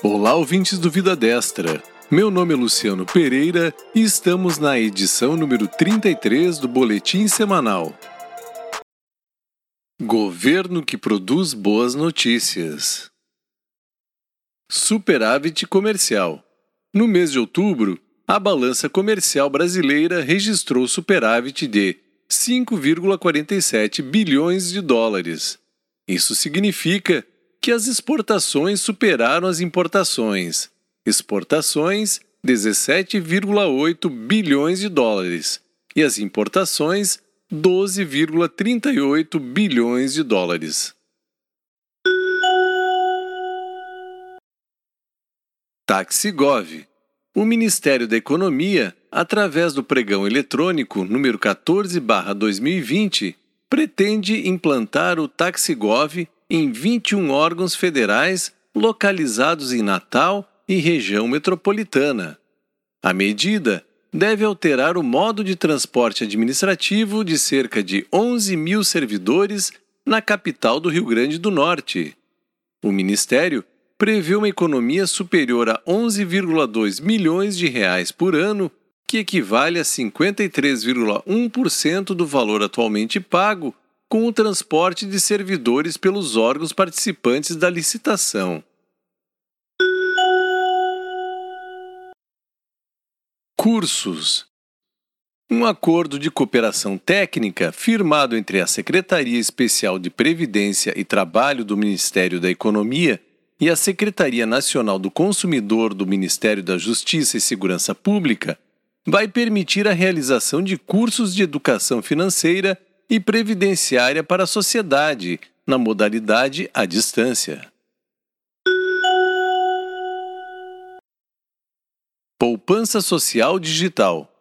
Olá, ouvintes do Vida Destra. Meu nome é Luciano Pereira e estamos na edição número 33 do Boletim Semanal. Governo que produz boas notícias. Superávit comercial. No mês de outubro, a balança comercial brasileira registrou superávit de 5,47 bilhões de dólares. Isso significa que as exportações superaram as importações. Exportações, 17,8 bilhões de dólares, e as importações, 12,38 bilhões de dólares. Taxigov. O Ministério da Economia, através do pregão eletrônico número 14/2020, pretende implantar o Taxigov em 21 órgãos federais localizados em Natal e região metropolitana. A medida deve alterar o modo de transporte administrativo de cerca de 11 mil servidores na capital do Rio Grande do Norte. O Ministério prevê uma economia superior a 11,2 milhões de reais por ano, que equivale a 53,1% do valor atualmente pago com o transporte de servidores pelos órgãos participantes da licitação. Cursos um acordo de cooperação técnica firmado entre a Secretaria Especial de Previdência e Trabalho do Ministério da Economia e a Secretaria Nacional do Consumidor do Ministério da Justiça e Segurança Pública vai permitir a realização de cursos de educação financeira e previdenciária para a sociedade, na modalidade à distância. Poupança Social Digital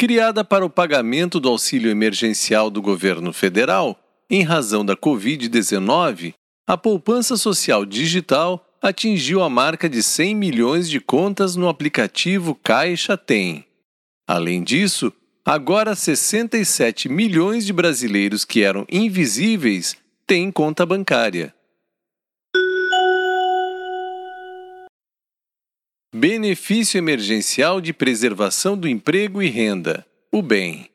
Criada para o pagamento do auxílio emergencial do governo federal, em razão da Covid-19, a poupança social digital atingiu a marca de 100 milhões de contas no aplicativo Caixa Tem. Além disso, Agora, 67 milhões de brasileiros que eram invisíveis têm conta bancária. Benefício Emergencial de Preservação do Emprego e Renda, o BEM.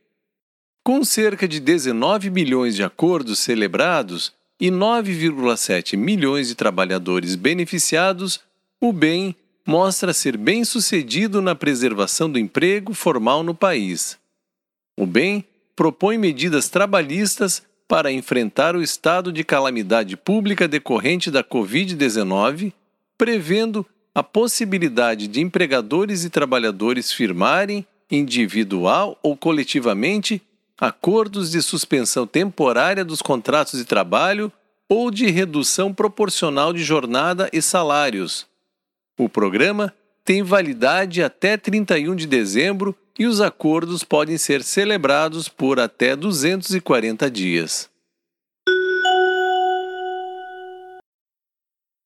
Com cerca de 19 milhões de acordos celebrados e 9,7 milhões de trabalhadores beneficiados, o BEM mostra ser bem sucedido na preservação do emprego formal no país. O BEM propõe medidas trabalhistas para enfrentar o estado de calamidade pública decorrente da Covid-19, prevendo a possibilidade de empregadores e trabalhadores firmarem, individual ou coletivamente, acordos de suspensão temporária dos contratos de trabalho ou de redução proporcional de jornada e salários. O programa tem validade até 31 de dezembro e os acordos podem ser celebrados por até 240 dias.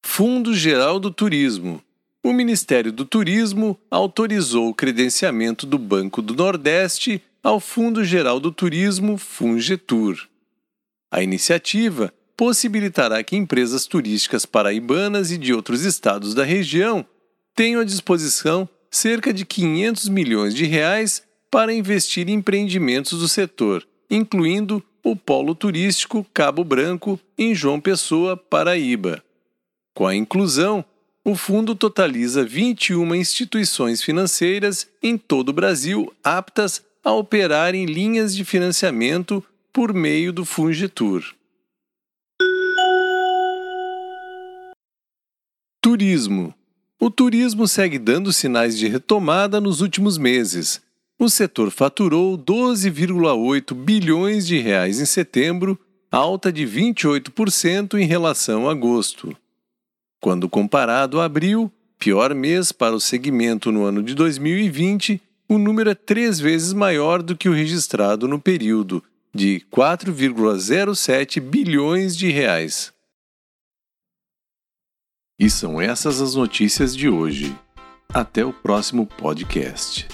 Fundo Geral do Turismo. O Ministério do Turismo autorizou o credenciamento do Banco do Nordeste ao Fundo Geral do Turismo, Fungetur. A iniciativa possibilitará que empresas turísticas paraibanas e de outros estados da região tenham à disposição cerca de 500 milhões de reais para investir em empreendimentos do setor, incluindo o polo turístico Cabo Branco em João Pessoa, Paraíba. Com a inclusão, o fundo totaliza 21 instituições financeiras em todo o Brasil aptas a operar em linhas de financiamento por meio do Fungetur. Turismo o turismo segue dando sinais de retomada nos últimos meses. O setor faturou 12,8 bilhões de reais em setembro, alta de 28% em relação a agosto. Quando comparado a abril, pior mês para o segmento no ano de 2020, o número é três vezes maior do que o registrado no período, de 4,07 bilhões de reais. E são essas as notícias de hoje. Até o próximo podcast.